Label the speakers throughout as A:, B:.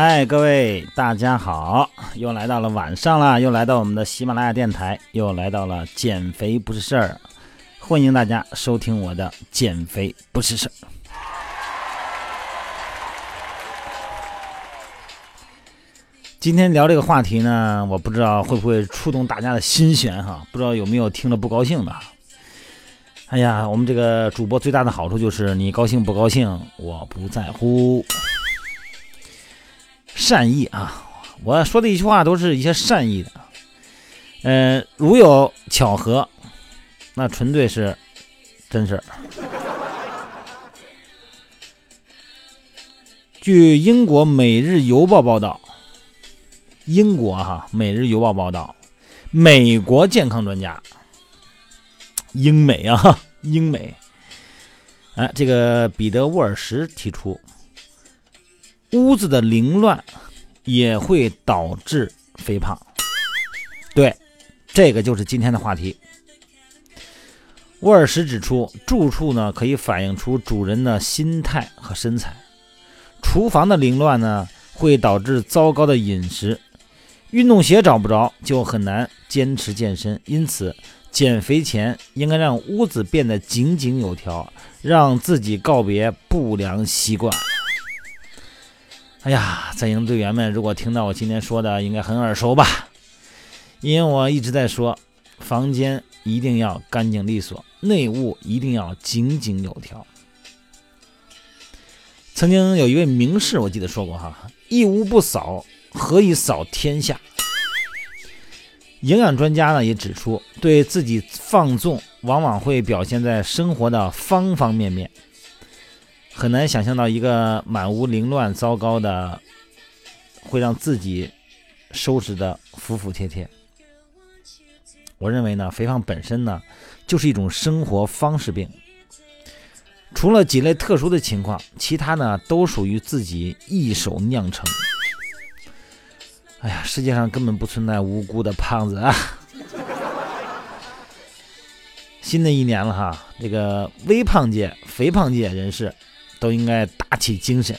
A: 嗨，各位大家好，又来到了晚上了，又来到我们的喜马拉雅电台，又来到了减肥不是事儿，欢迎大家收听我的减肥不是事儿。今天聊这个话题呢，我不知道会不会触动大家的心弦哈，不知道有没有听了不高兴的。哎呀，我们这个主播最大的好处就是你高兴不高兴，我不在乎。善意啊！我说的一句话都是一些善意的，嗯，如有巧合，那纯粹是真事儿。据英国《每日邮报》报道，英国哈《每日邮报》报道，美国健康专家，英美啊，英美，哎，这个彼得·沃尔什提出。屋子的凌乱也会导致肥胖，对，这个就是今天的话题。沃尔什指出，住处呢可以反映出主人的心态和身材，厨房的凌乱呢会导致糟糕的饮食，运动鞋找不着就很难坚持健身，因此减肥前应该让屋子变得井井有条，让自己告别不良习惯。哎呀，在营队员们，如果听到我今天说的，应该很耳熟吧？因为我一直在说，房间一定要干净利索，内务一定要井井有条。曾经有一位名士，我记得说过哈：“一屋不扫，何以扫天下？”营养专家呢也指出，对自己放纵，往往会表现在生活的方方面面。很难想象到一个满屋凌乱、糟糕的，会让自己收拾的服服帖帖。我认为呢，肥胖本身呢，就是一种生活方式病。除了几类特殊的情况，其他呢都属于自己一手酿成。哎呀，世界上根本不存在无辜的胖子啊！新的一年了哈，这个微胖界、肥胖界人士。都应该打起精神，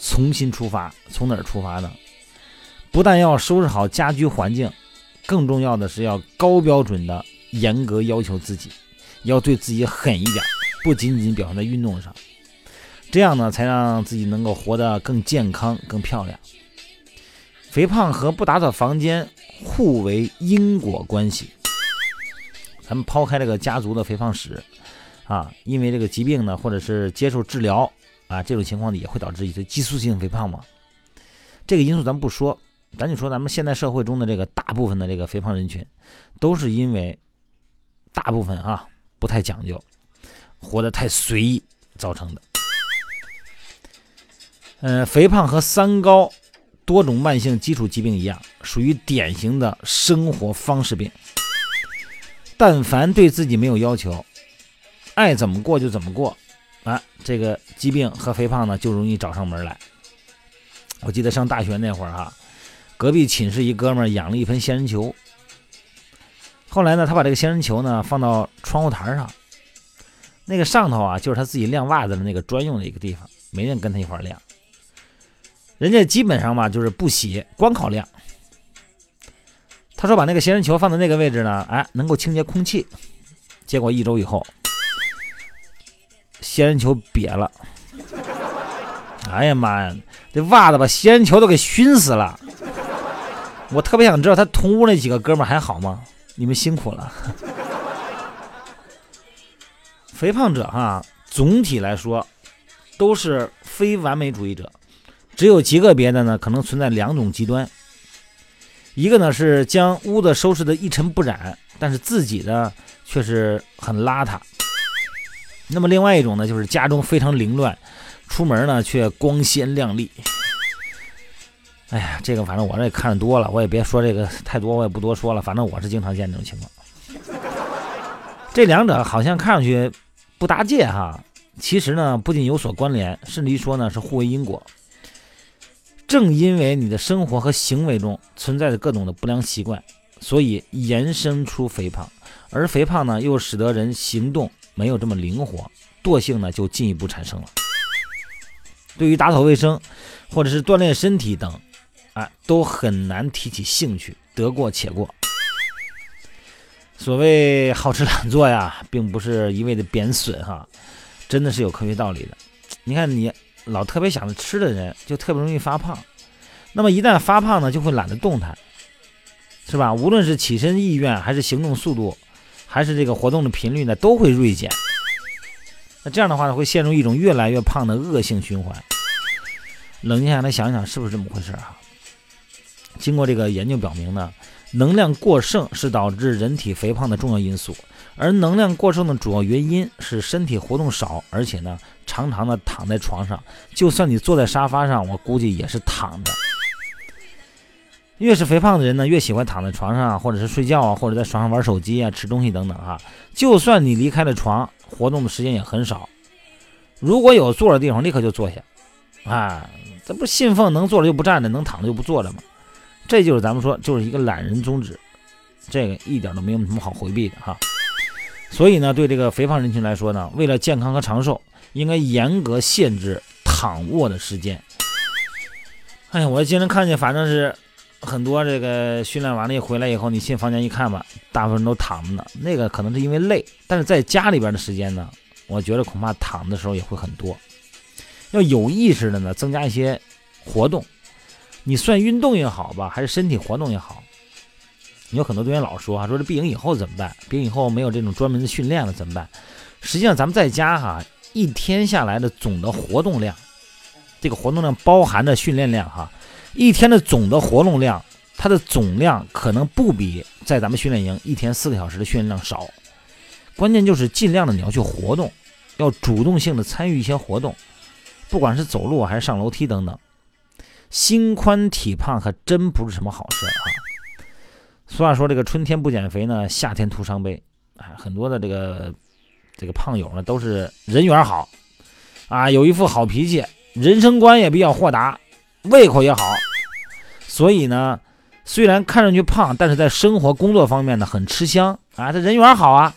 A: 重新出发。从哪儿出发呢？不但要收拾好家居环境，更重要的是要高标准的严格要求自己，要对自己狠一点，不仅仅表现在运动上。这样呢，才让自己能够活得更健康、更漂亮。肥胖和不打扫房间互为因果关系。咱们抛开这个家族的肥胖史。啊，因为这个疾病呢，或者是接受治疗啊，这种情况呢也会导致一些激素性肥胖嘛。这个因素咱不说，咱就说咱们现在社会中的这个大部分的这个肥胖人群，都是因为大部分啊不太讲究，活得太随意造成的。呃，肥胖和三高、多种慢性基础疾病一样，属于典型的生活方式病。但凡对自己没有要求。爱怎么过就怎么过，啊，这个疾病和肥胖呢就容易找上门来。我记得上大学那会儿哈，隔壁寝室一哥们儿养了一盆仙人球，后来呢，他把这个仙人球呢放到窗户台上，那个上头啊就是他自己晾袜子的那个专用的一个地方，没人跟他一块晾，人家基本上吧就是不洗，光靠晾。他说把那个仙人球放在那个位置呢，哎，能够清洁空气。结果一周以后。仙人球瘪了，哎呀妈呀，这袜子把仙人球都给熏死了。我特别想知道他同屋那几个哥们还好吗？你们辛苦了。肥胖者哈，总体来说都是非完美主义者，只有极个别的呢，可能存在两种极端。一个呢是将屋子收拾的一尘不染，但是自己呢却是很邋遢。那么另外一种呢，就是家中非常凌乱，出门呢却光鲜亮丽。哎呀，这个反正我这也看的多了，我也别说这个太多，我也不多说了。反正我是经常见这种情况。这两者好像看上去不搭界哈，其实呢不仅有所关联，甚至于说呢是互为因果。正因为你的生活和行为中存在着各种的不良习惯，所以延伸出肥胖，而肥胖呢又使得人行动。没有这么灵活，惰性呢就进一步产生了。对于打扫卫生或者是锻炼身体等，啊，都很难提起兴趣，得过且过。所谓好吃懒做呀，并不是一味的贬损哈，真的是有科学道理的。你看，你老特别想着吃的人，就特别容易发胖。那么一旦发胖呢，就会懒得动弹，是吧？无论是起身意愿，还是行动速度，还是这个活动的频率呢，都会锐减。那这样的话呢，会陷入一种越来越胖的恶性循环。冷静下来想想，是不是这么回事啊？经过这个研究表明呢，能量过剩是导致人体肥胖的重要因素，而能量过剩的主要原因是身体活动少，而且呢，常常的躺在床上。就算你坐在沙发上，我估计也是躺着。越是肥胖的人呢，越喜欢躺在床上啊，或者是睡觉啊，或者在床上玩手机啊、吃东西等等哈。就算你离开了床，活动的时间也很少。如果有坐的地方，立刻就坐下。啊，这不信奉能坐着就不站着，能躺着就不坐着吗？这就是咱们说，就是一个懒人宗旨。这个一点都没有什么好回避的哈。所以呢，对这个肥胖人群来说呢，为了健康和长寿，应该严格限制躺卧的时间。哎呀，我经常看见，反正是。很多这个训练完了一回来以后，你进房间一看吧，大部分人都躺着呢。那个可能是因为累，但是在家里边的时间呢，我觉得恐怕躺的时候也会很多。要有意识的呢，增加一些活动。你算运动也好吧，还是身体活动也好。你有很多队员老说啊，说这闭营以后怎么办？闭营以后没有这种专门的训练了怎么办？实际上咱们在家哈，一天下来的总的活动量，这个活动量包含的训练量哈。一天的总的活动量，它的总量可能不比在咱们训练营一天四个小时的训练量少。关键就是尽量的你要去活动，要主动性的参与一些活动，不管是走路还是上楼梯等等。心宽体胖可真不是什么好事啊！俗话说这个春天不减肥呢，夏天徒伤悲。哎，很多的这个这个胖友呢都是人缘好啊，有一副好脾气，人生观也比较豁达。胃口也好，所以呢，虽然看上去胖，但是在生活工作方面呢很吃香啊，他人缘好啊。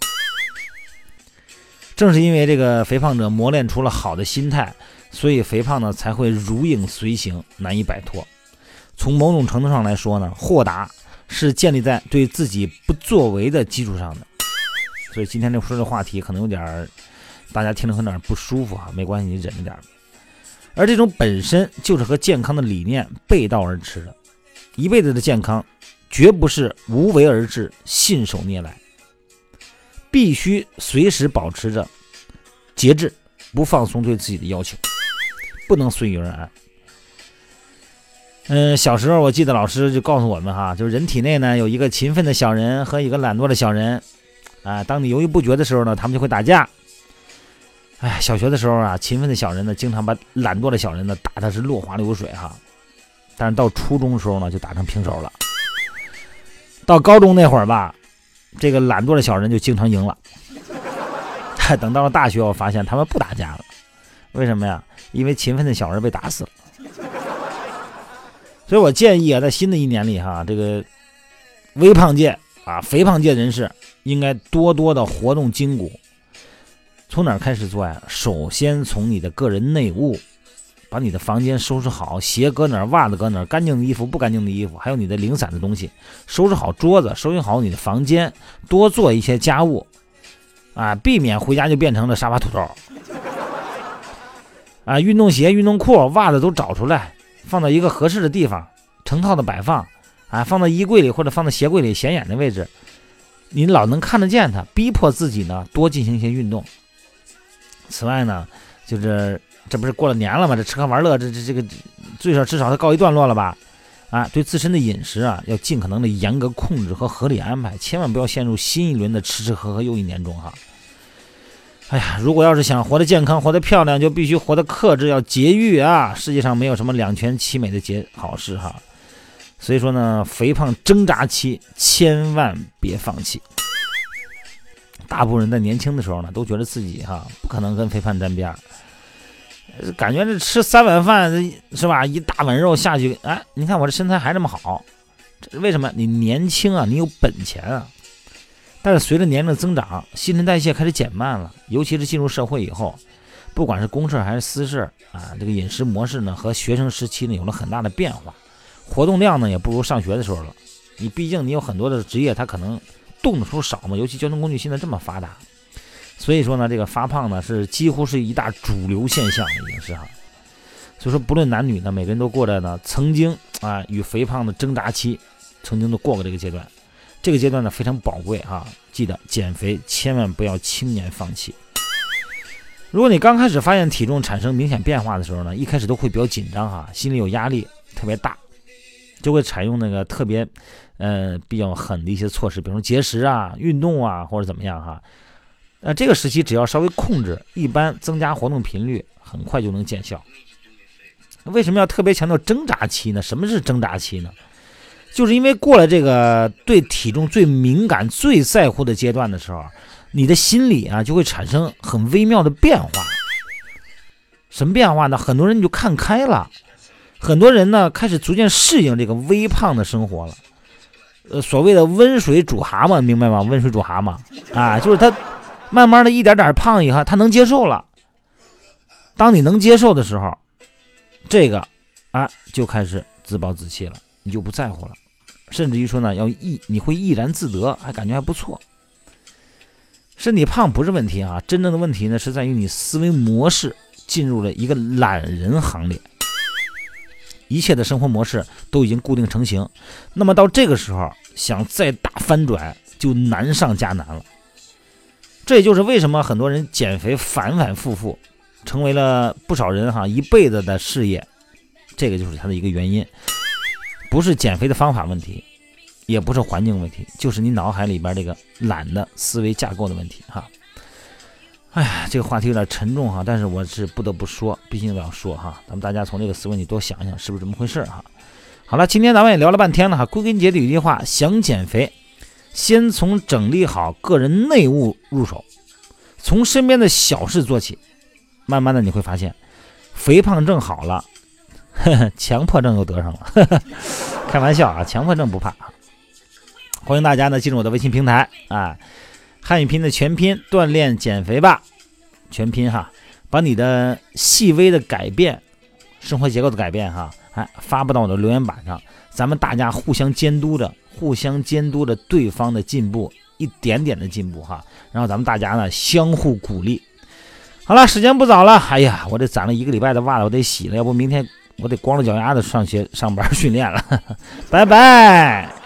A: 正是因为这个肥胖者磨练出了好的心态，所以肥胖呢才会如影随形，难以摆脱。从某种程度上来说呢，豁达是建立在对自己不作为的基础上的。所以今天这说这话题可能有点儿大家听着有点不舒服啊，没关系，你忍着点儿。而这种本身就是和健康的理念背道而驰的，一辈子的健康，绝不是无为而治、信手拈来，必须随时保持着节制，不放松对自己的要求，不能随遇而安。嗯，小时候我记得老师就告诉我们哈，就是人体内呢有一个勤奋的小人和一个懒惰的小人，啊，当你犹豫不决的时候呢，他们就会打架。哎，小学的时候啊，勤奋的小人呢，经常把懒惰的小人呢打的是落花流水哈。但是到初中的时候呢，就打成平手了。到高中那会儿吧，这个懒惰的小人就经常赢了。等到了大学，我发现他们不打架了。为什么呀？因为勤奋的小人被打死了。所以我建议啊，在新的一年里哈，这个微胖界啊、肥胖界人士应该多多的活动筋骨。从哪儿开始做呀？首先从你的个人内务，把你的房间收拾好，鞋搁哪儿，袜子搁哪儿，干净的衣服，不干净的衣服，还有你的零散的东西，收拾好桌子，收拾好你的房间，多做一些家务，啊，避免回家就变成了沙发土豆。啊，运动鞋、运动裤、袜子都找出来，放到一个合适的地方，成套的摆放，啊，放到衣柜里或者放到鞋柜里显眼的位置，你老能看得见它，逼迫自己呢多进行一些运动。此外呢，就是这不是过了年了吗？这吃喝玩乐，这这这个最少至少它告一段落了吧？啊，对自身的饮食啊，要尽可能的严格控制和合理安排，千万不要陷入新一轮的吃吃喝喝又一年中哈。哎呀，如果要是想活得健康、活得漂亮，就必须活得克制，要节欲啊！世界上没有什么两全其美的节好事哈。所以说呢，肥胖挣扎期千万别放弃。大部分人在年轻的时候呢，都觉得自己哈不可能跟肥胖沾边儿，感觉这吃三碗饭是吧，一大碗肉下去，哎，你看我这身材还这么好，这为什么？你年轻啊，你有本钱啊。但是随着年龄增长，新陈代谢开始减慢了，尤其是进入社会以后，不管是公事还是私事啊，这个饮食模式呢和学生时期呢有了很大的变化，活动量呢也不如上学的时候了。你毕竟你有很多的职业，它可能动的时候少嘛，尤其交通工具现在这么发达，所以说呢，这个发胖呢是几乎是一大主流现象，已经是哈。所以说不论男女呢，每个人都过着呢曾经啊与肥胖的挣扎期，曾经都过过这个阶段，这个阶段呢非常宝贵哈。记得减肥千万不要轻言放弃。如果你刚开始发现体重产生明显变化的时候呢，一开始都会比较紧张哈，心里有压力特别大，就会采用那个特别。呃，比较狠的一些措施，比如说节食啊、运动啊，或者怎么样哈。那这个时期只要稍微控制，一般增加活动频率，很快就能见效。为什么要特别强调挣扎期呢？什么是挣扎期呢？就是因为过了这个对体重最敏感、最在乎的阶段的时候，你的心理啊就会产生很微妙的变化。什么变化呢？很多人就看开了，很多人呢开始逐渐适应这个微胖的生活了。呃，所谓的温水煮蛤蟆，明白吗？温水煮蛤蟆啊，就是他慢慢的一点点胖以后，他能接受了。当你能接受的时候，这个啊就开始自暴自弃了，你就不在乎了，甚至于说呢，要毅，你会毅然自得，还感觉还不错。身体胖不是问题啊，真正的问题呢是在于你思维模式进入了一个懒人行列。一切的生活模式都已经固定成型，那么到这个时候想再大翻转就难上加难了。这也就是为什么很多人减肥反反复复，成为了不少人哈一辈子的事业。这个就是他的一个原因，不是减肥的方法问题，也不是环境问题，就是你脑海里边这个懒的思维架构的问题哈。哎呀，这个话题有点沉重哈，但是我是不得不说，毕竟要说哈，咱们大家从这个思维你多想想，是不是这么回事哈？好了，今天咱们也聊了半天了哈，归根结底一句话，想减肥，先从整理好个人内务入手，从身边的小事做起，慢慢的你会发现，肥胖症好了，呵 呵强迫症又得上了，呵 呵开玩笑啊，强迫症不怕。欢迎大家呢进入我的微信平台啊。汉语拼音的全拼，锻炼减肥吧，全拼哈，把你的细微的改变，生活结构的改变哈，哎，发布到我的留言板上，咱们大家互相监督着，互相监督着对方的进步，一点点的进步哈，然后咱们大家呢相互鼓励。好了，时间不早了，哎呀，我这攒了一个礼拜的袜子，我得洗了，要不明天我得光着脚丫子上学上班训练了，拜拜。